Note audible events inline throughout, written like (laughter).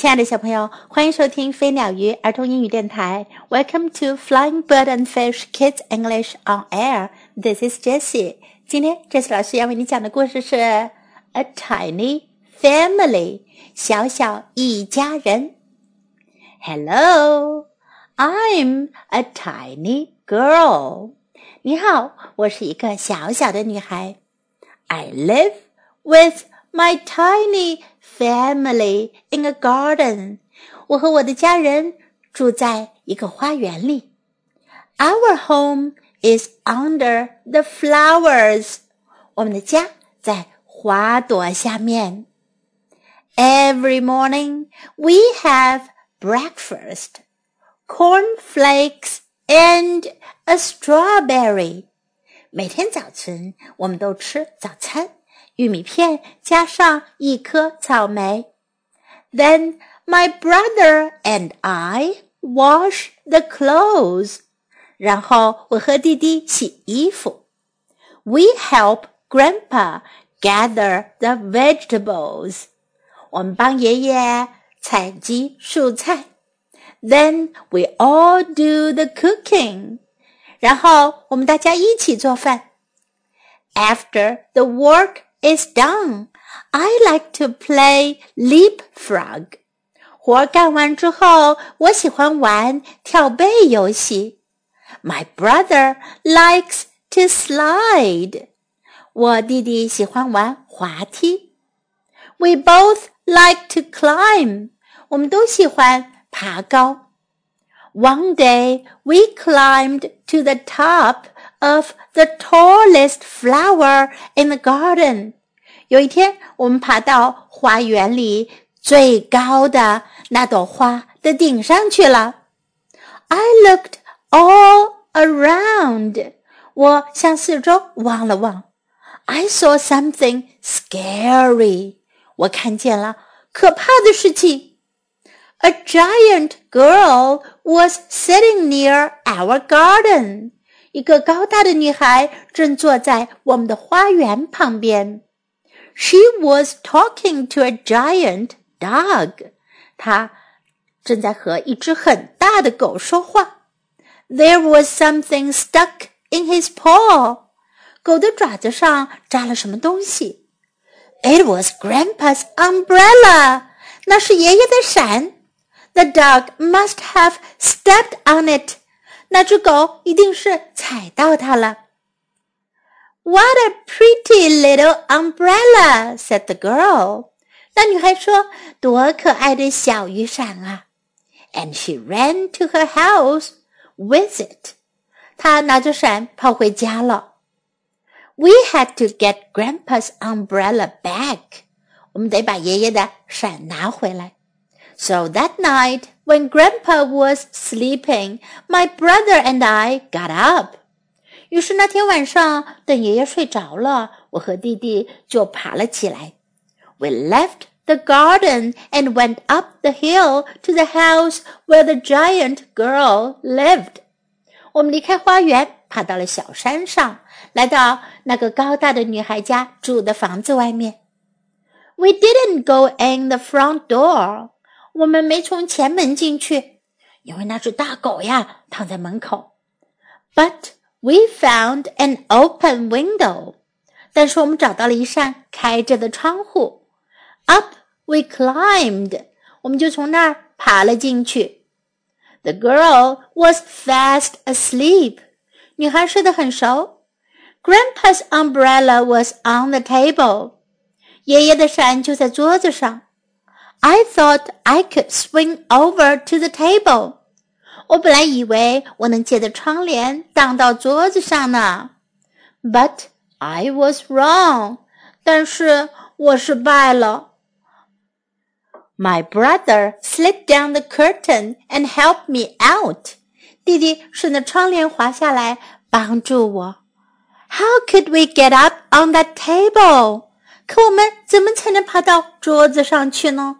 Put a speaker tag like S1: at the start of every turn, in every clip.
S1: 亲爱的小朋友，欢迎收听飞鸟鱼儿童英语电台。Welcome to Flying Bird and Fish Kids English on Air. This is Jessie. 今天 Jessie 老师要为你讲的故事是 A Tiny Family，小小一家人。Hello, I'm a tiny girl. 你好，我是一个小小的女孩。I live with my tiny family in a garden. 我和我的家人住在一个花园里。Our home is under the flowers. 我们的家在花朵下面。Every morning we have breakfast, cornflakes and a strawberry. 每天早晨我们都吃早餐。 玉米片加上一颗草莓。Then my brother and I wash the clothes. 然后我和弟弟洗衣服。We help Grandpa gather the vegetables. 我们帮爷爷采集蔬菜。Then we all do the cooking. 然后我们大家一起做饭。After the work is done. I like to play leapfrog. 活干完之后，我喜欢玩跳背游戏。My brother likes to slide. 我弟弟喜欢玩滑梯。We both like to climb. 我们都喜欢爬高。One day we climbed to the top of the tallest flower in the garden。有一天，我们爬到花园里最高的那朵花的顶上去了。I looked all around。我向四周望了望。I saw something scary。我看见了可怕的事情。A giant girl was sitting near our garden. 一个高大的女孩正坐在我们的花园旁边。She was talking to a giant dog. 她正在和一只很大的狗说话。There was something stuck in his paw. 狗的爪子上扎了什么东西？It was Grandpa's umbrella. 那是爷爷的伞。The dog must have stepped on it. 那只狗一定是踩到它了。What a pretty little umbrella," said the girl. 那女孩说：“多可爱的小雨伞啊！” And she ran to her house with it. 她拿着伞跑回家了。We had to get Grandpa's umbrella back. 我们得把爷爷的伞拿回来。So that night, when Grandpa was sleeping, my brother and I got up. 于是那天晚上，等爷爷睡着了，我和弟弟就爬了起来。We left the garden and went up the hill to the house where the giant girl lived. 我们离开花园，爬到了小山上，来到那个高大的女孩家住的房子外面。We didn't go in the front door. 我们没从前门进去，因为那只大狗呀躺在门口。But we found an open window，但是我们找到了一扇开着的窗户。Up we climbed，我们就从那儿爬了进去。The girl was fast asleep，女孩睡得很熟。Grandpa's umbrella was on the table，爷爷的伞就在桌子上。I thought I could swing over to the table. 我本来以为我能借着窗帘荡到桌子上呢，But I was wrong. 但是我失败了。My brother slid down the curtain and helped me out. 弟弟顺着窗帘滑下来，帮助我。How could we get up on that table? 可我们怎么才能爬到桌子上去呢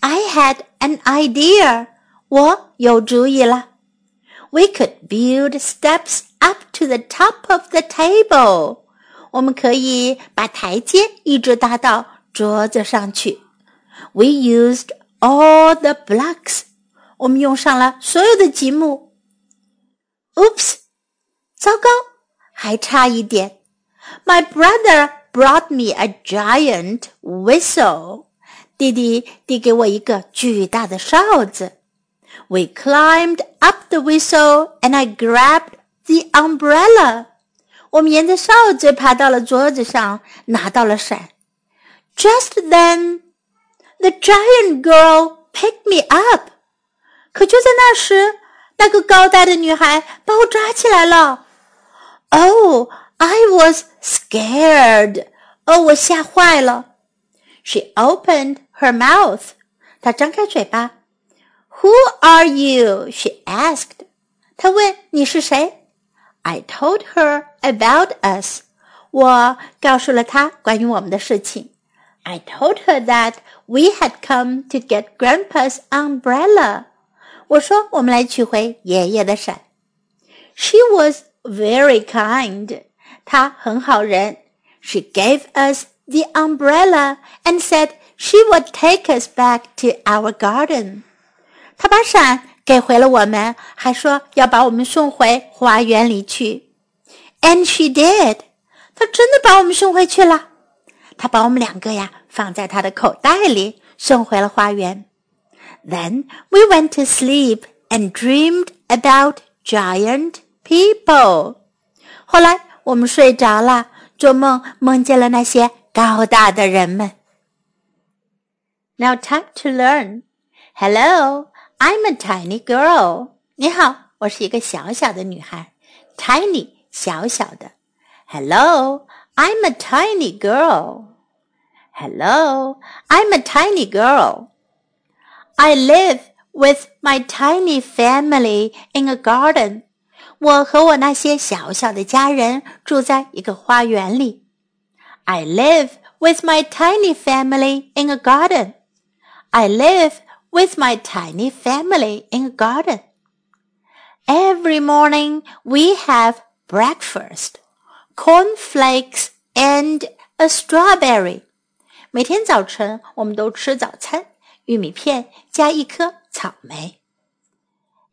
S1: ？I had an idea. 我有主意了。We could build steps up to the top of the table. 我们可以把台阶一直搭到桌子上去。We used all the blocks。我们用上了所有的积木。Oops，糟糕，还差一点。My brother brought me a giant whistle。 弟弟递给我一个巨大的哨子。We climbed up the whistle and I grabbed the umbrella. 我们沿着哨子爬到了桌子上，拿到了伞。Just then, the giant girl picked me up. 可就在那时，那个高大的女孩把我抓起来了。Oh, I was scared. 哦，我吓坏了。She opened her mouth. 她张开嘴巴。Who are you? She asked. 她问你是谁。I told her about us. 我告诉了她关于我们的事情。I told her that we had come to get Grandpa's umbrella. 我说我们来取回爷爷的伞。She was very kind. 她很好人。She gave us the umbrella and said she would take us back to our garden. 她把伞给回了我们，还说要把我们送回花园里去。And she did，她真的把我们送回去了。她把我们两个呀放在她的口袋里，送回了花园。Then we went to sleep and dreamed about giant people。后来我们睡着了，做梦梦见了那些高大的人们。 Now time to learn. Hello. I'm a tiny girl. 你好，我是一个小小的女孩。Tiny，小小的。Hello, I'm a tiny girl. Hello, I'm a tiny girl. I live with my tiny family in a garden. 我和我那些小小的家人住在一个花园里。I live with my tiny family in a garden. I live with my tiny family in a garden. Every morning we have breakfast, cornflakes and a strawberry. 每天早晨我们都吃早餐，玉米片加一颗草莓。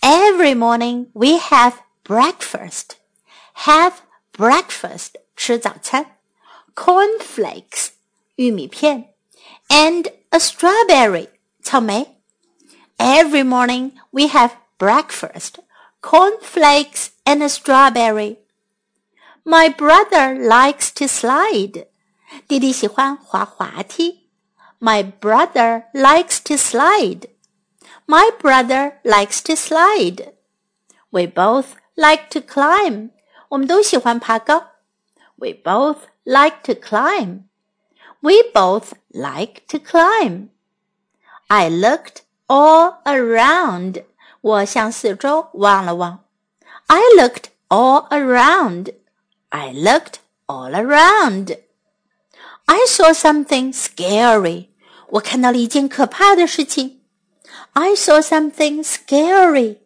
S1: Every morning we have breakfast. Have breakfast 吃早餐，cornflakes 玉米片，and a strawberry 草莓。Every morning we have breakfast, cornflakes and a strawberry. My brother likes to slide. 弟弟喜欢滑滑梯。My brother likes to slide. My brother likes to slide. We both like to climb. 我们都喜欢爬高。We both like to climb. We both like to climb. I looked all around. 我向四周望了望。I looked all around. I looked all around. I saw something scary. 我看到了一件可怕的事情。I saw something scary.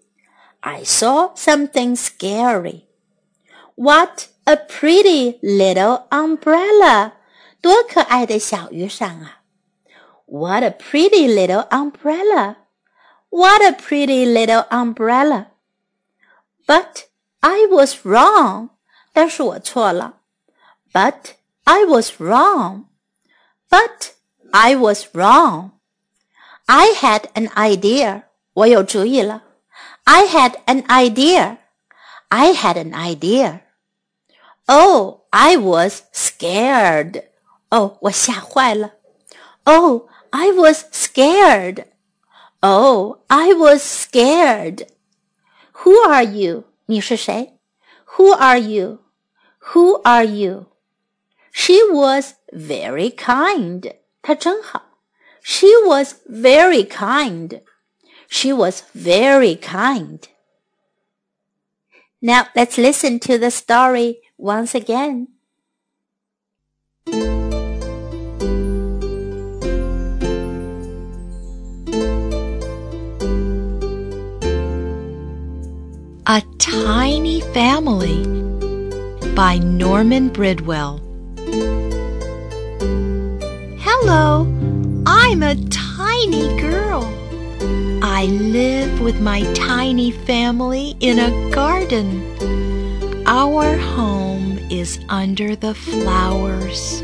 S1: I saw something scary. What a pretty little umbrella! 多可爱的小雨伞啊！what a pretty little umbrella! What a pretty little umbrella! But I was wrong. 但是我错了。But I was wrong. But I was wrong. I had an idea. 我有主意了。I had an idea. I had an idea. Oh, I was scared. 哦，我吓坏了。Oh, I was scared. Oh, I was scared. Who are you? 你是谁? Who are you? Who are you? She was very kind. 她真好。She was very kind. She was very kind. Now let's listen to the story once again.
S2: Tiny Family by Norman Bridwell. Hello, I'm a tiny girl. I live with my tiny family in a garden. Our home is under the flowers.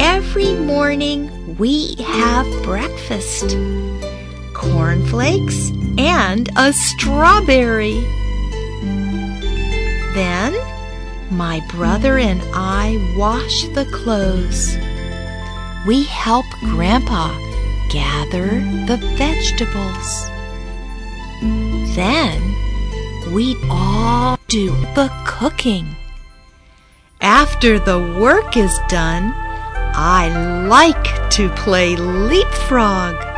S2: Every morning we have breakfast cornflakes and a strawberry. Then my brother and I wash the clothes. We help Grandpa gather the vegetables. Then we all do the cooking. After the work is done, I like to play leapfrog.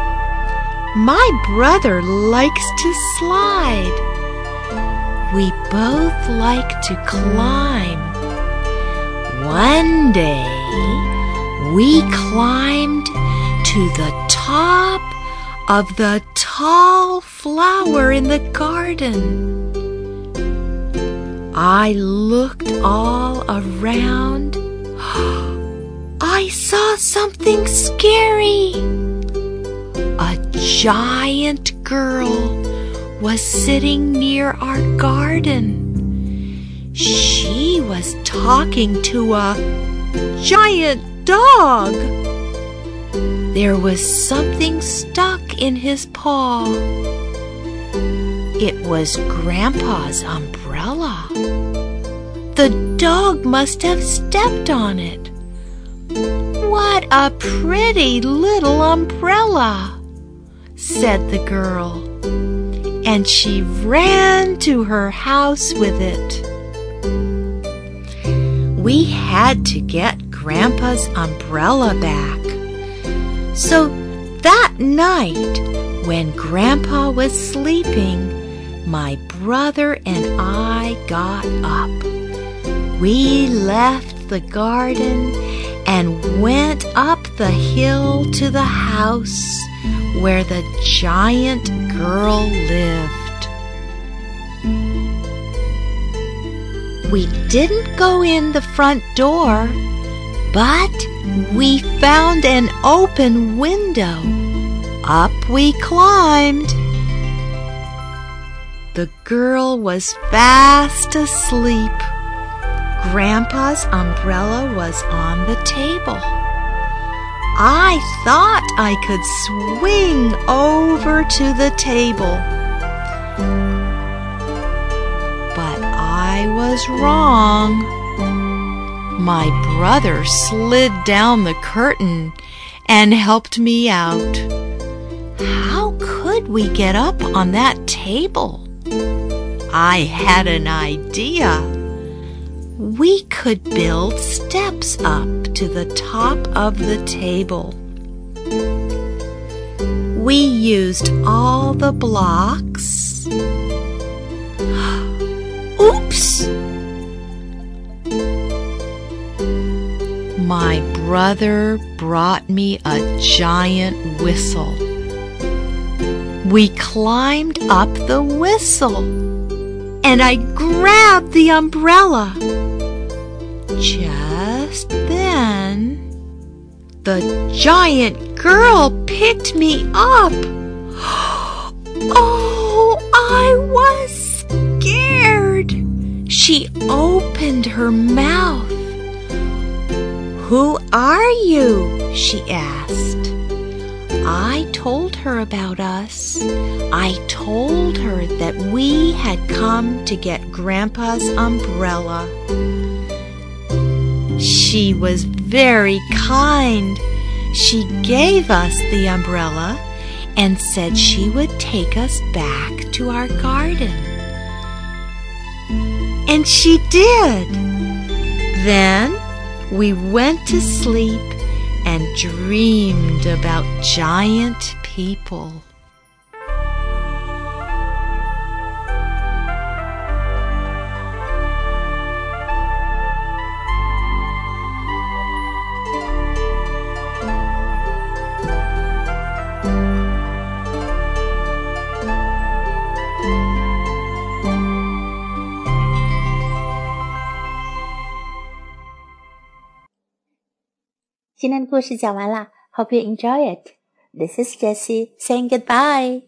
S2: My brother likes to slide. We both like to climb. One day, we climbed to the top of the tall flower in the garden. I looked all around. (gasps) I saw something scary. Giant girl was sitting near our garden. She was talking to a giant dog. There was something stuck in his paw. It was Grandpa's umbrella. The dog must have stepped on it. What a pretty little umbrella, said the girl. And she ran to her house with it. We had to get Grandpa's umbrella back. So that night, when Grandpa was sleeping, my brother and I got up. We left the garden and went up the hill to the house where the giant girl lived. We didn't go in the front door, but we found an open window. Up we climbed. The girl was fast asleep. Grandpa's umbrella was on the table. I thought I could swing over to the table. But I was wrong. My brother slid down the curtain and helped me out. How could we get up on that table? I had an idea. We could build steps up to the top of the table. We used all the blocks. (gasps) Oops! My brother brought me a giant whistle. We climbed up the whistle and I grabbed the umbrella. Just then, the giant girl picked me up. (gasps) Oh, I was scared. She opened her mouth. Who are you? she asked. I told her about us. I told her that we had come to get Grandpa's umbrella. She was very kind. She gave us the umbrella and said she would take us back to our garden. And she did. Then we went to sleep and dreamed about giant people.
S1: Hope you enjoy it. This is Jessie saying goodbye.